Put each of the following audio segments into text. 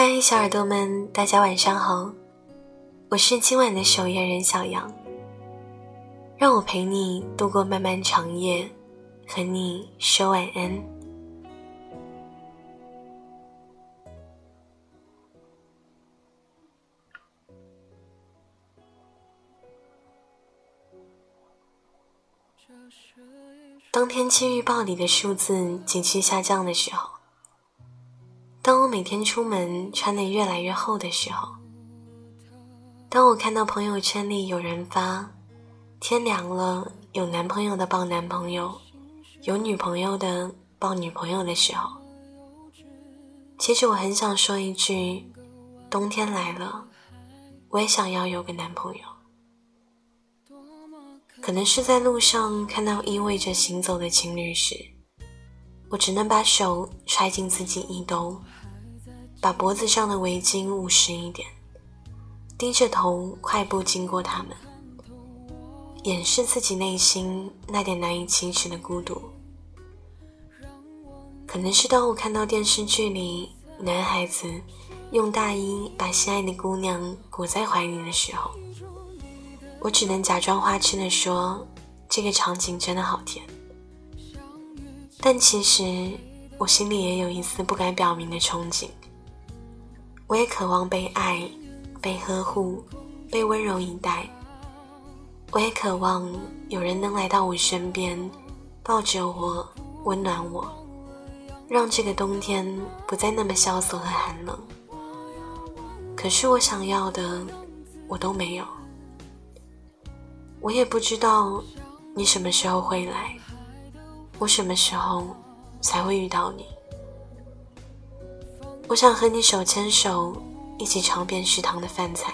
嗨，小耳朵们，大家晚上好，我是今晚的守夜人小杨。让我陪你度过漫漫长夜，和你说晚安。当天气预报里的数字急剧下降的时候。当我每天出门穿得越来越厚的时候，当我看到朋友圈里有人发天凉了，有男朋友的抱男朋友，有女朋友的抱女朋友的时候，其实我很想说一句：冬天来了，我也想要有个男朋友。可能是在路上看到依偎着行走的情侣时，我只能把手揣进自己衣兜。把脖子上的围巾捂实一点，低着头快步经过他们，掩饰自己内心那点难以启齿的孤独。可能是当我看到电视剧里男孩子用大衣把心爱的姑娘裹在怀里的时候，我只能假装花痴的说：“这个场景真的好甜。”但其实我心里也有一丝不敢表明的憧憬。我也渴望被爱、被呵护、被温柔以待。我也渴望有人能来到我身边，抱着我，温暖我，让这个冬天不再那么萧索和寒冷。可是我想要的，我都没有。我也不知道你什么时候会来，我什么时候才会遇到你。我想和你手牵手，一起尝遍食堂的饭菜。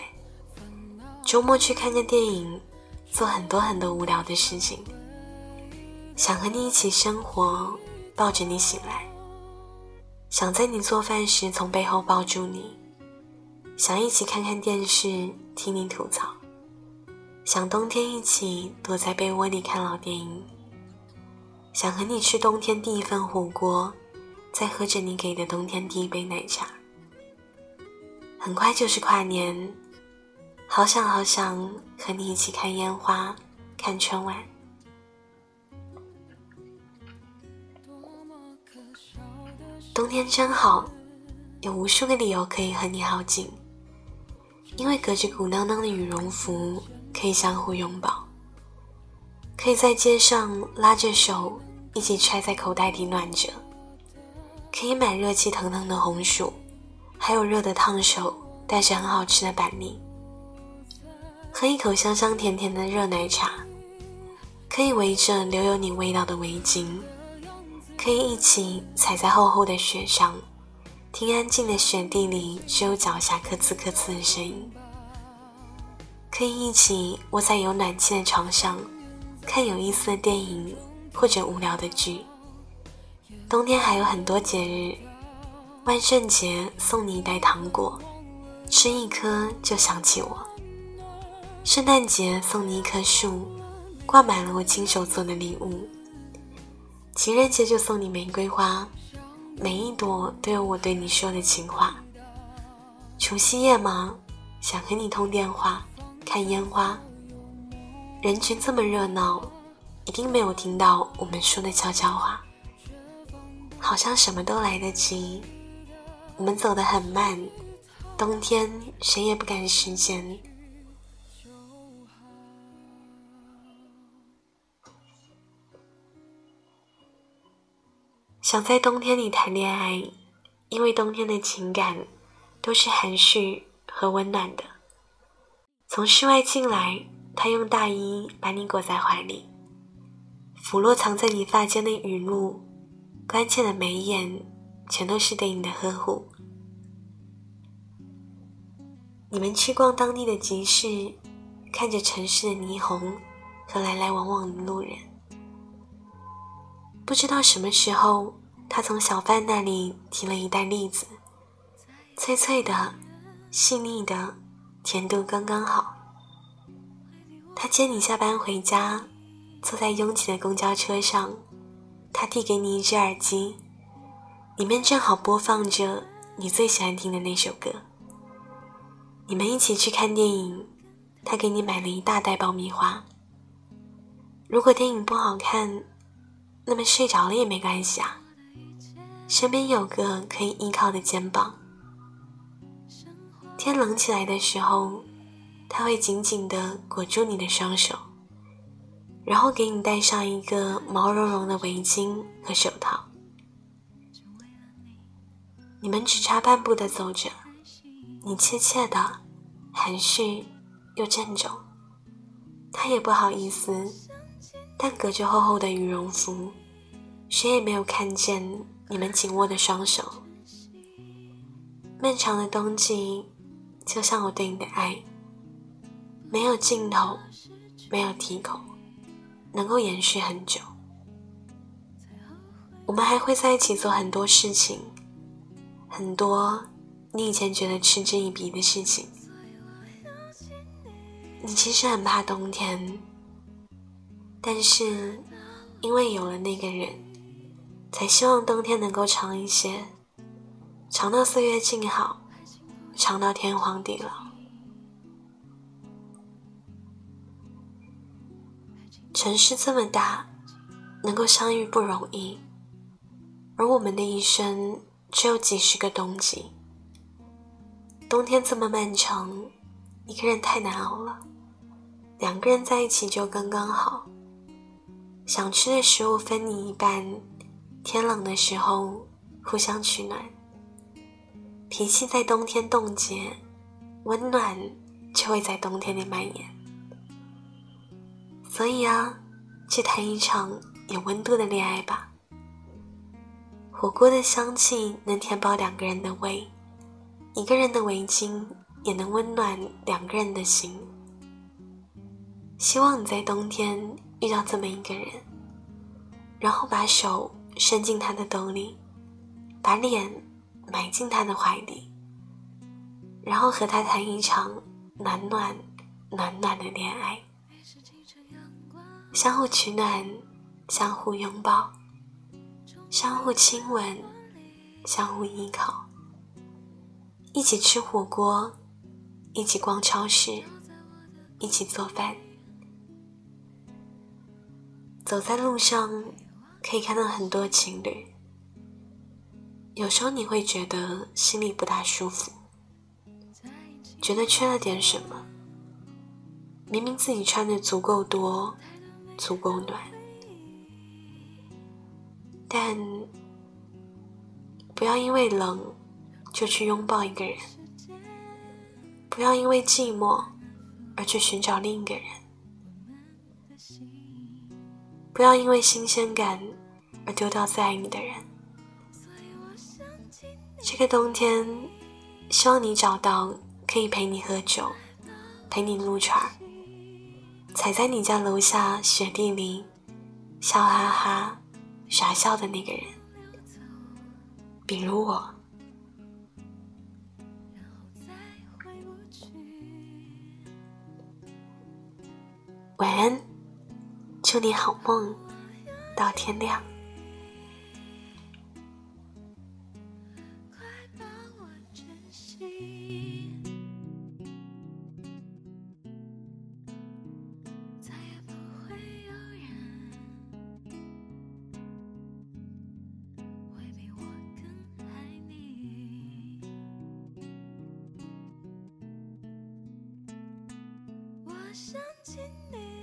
周末去看个电影，做很多很多无聊的事情。想和你一起生活，抱着你醒来。想在你做饭时从背后抱住你。想一起看看电视，听你吐槽。想冬天一起躲在被窝里看老电影。想和你吃冬天第一份火锅。在喝着你给的冬天第一杯奶茶，很快就是跨年，好想好想和你一起看烟花，看春晚。冬天真好，有无数个理由可以和你好近，因为隔着鼓囊囊的羽绒服，可以相互拥抱，可以在街上拉着手，一起揣在口袋里暖着。可以买热气腾腾的红薯，还有热的烫手，但是很好吃的板栗。喝一口香香甜甜的热奶茶，可以围着留有你味道的围巾，可以一起踩在厚厚的雪上，听安静的雪地里只有脚下咯吱咯吱的声音。可以一起窝在有暖气的床上，看有意思的电影或者无聊的剧。冬天还有很多节日，万圣节送你一袋糖果，吃一颗就想起我；圣诞节送你一棵树，挂满了我亲手做的礼物；情人节就送你玫瑰花，每一朵都有我对你说的情话；除夕夜吗？想和你通电话，看烟花。人群这么热闹，一定没有听到我们说的悄悄话。好像什么都来得及，我们走得很慢，冬天谁也不赶时间。想在冬天里谈恋爱，因为冬天的情感都是含蓄和温暖的。从室外进来，他用大衣把你裹在怀里，抚落藏在你发间的雨露。关切的眉眼，全都是对你的呵护。你们去逛当地的集市，看着城市的霓虹和来来往往的路人。不知道什么时候，他从小贩那里提了一袋栗子，脆脆的，细腻的，甜度刚刚好。他接你下班回家，坐在拥挤的公交车上。他递给你一只耳机，里面正好播放着你最喜欢听的那首歌。你们一起去看电影，他给你买了一大袋爆米花。如果电影不好看，那么睡着了也没关系啊，身边有个可以依靠的肩膀。天冷起来的时候，他会紧紧地裹住你的双手，然后给你戴上一个毛茸茸的围巾和手套。你们只差半步的走着，你怯怯的，含蓄又郑重。他也不好意思，但隔着厚厚的羽绒服，谁也没有看见你们紧握的双手。漫长的冬季，就像我对你的爱，没有尽头，没有题口，能够延续很久。我们还会在一起做很多事情。很多你以前觉得嗤之以鼻的事情，你其实很怕冬天，但是因为有了那个人，才希望冬天能够长一些，长到岁月静好，长到天荒地老。城市这么大，能够相遇不容易，而我们的一生。只有几十个冬季，冬天这么漫长，一个人太难熬了。两个人在一起就刚刚好。想吃的食物分你一半，天冷的时候互相取暖。脾气在冬天冻结，温暖就会在冬天里蔓延。所以啊，去谈一场有温度的恋爱吧。火锅的香气能填饱两个人的胃，一个人的围巾也能温暖两个人的心。希望你在冬天遇到这么一个人，然后把手伸进他的兜里，把脸埋进他的怀里，然后和他谈一场暖暖暖暖的恋爱，相互取暖，相互拥抱。相互亲吻，相互依靠，一起吃火锅，一起逛超市，一起做饭。走在路上，可以看到很多情侣。有时候你会觉得心里不大舒服，觉得缺了点什么。明明自己穿的足够多，足够暖。但不要因为冷就去拥抱一个人，不要因为寂寞而去寻找另一个人，不要因为新鲜感而丢掉最爱你的人。这个冬天，希望你找到可以陪你喝酒、陪你撸串儿、踩在你家楼下雪地里笑哈哈。傻笑的那个人，比如我。晚安，祝你好梦，到天亮。快把我珍惜想起你，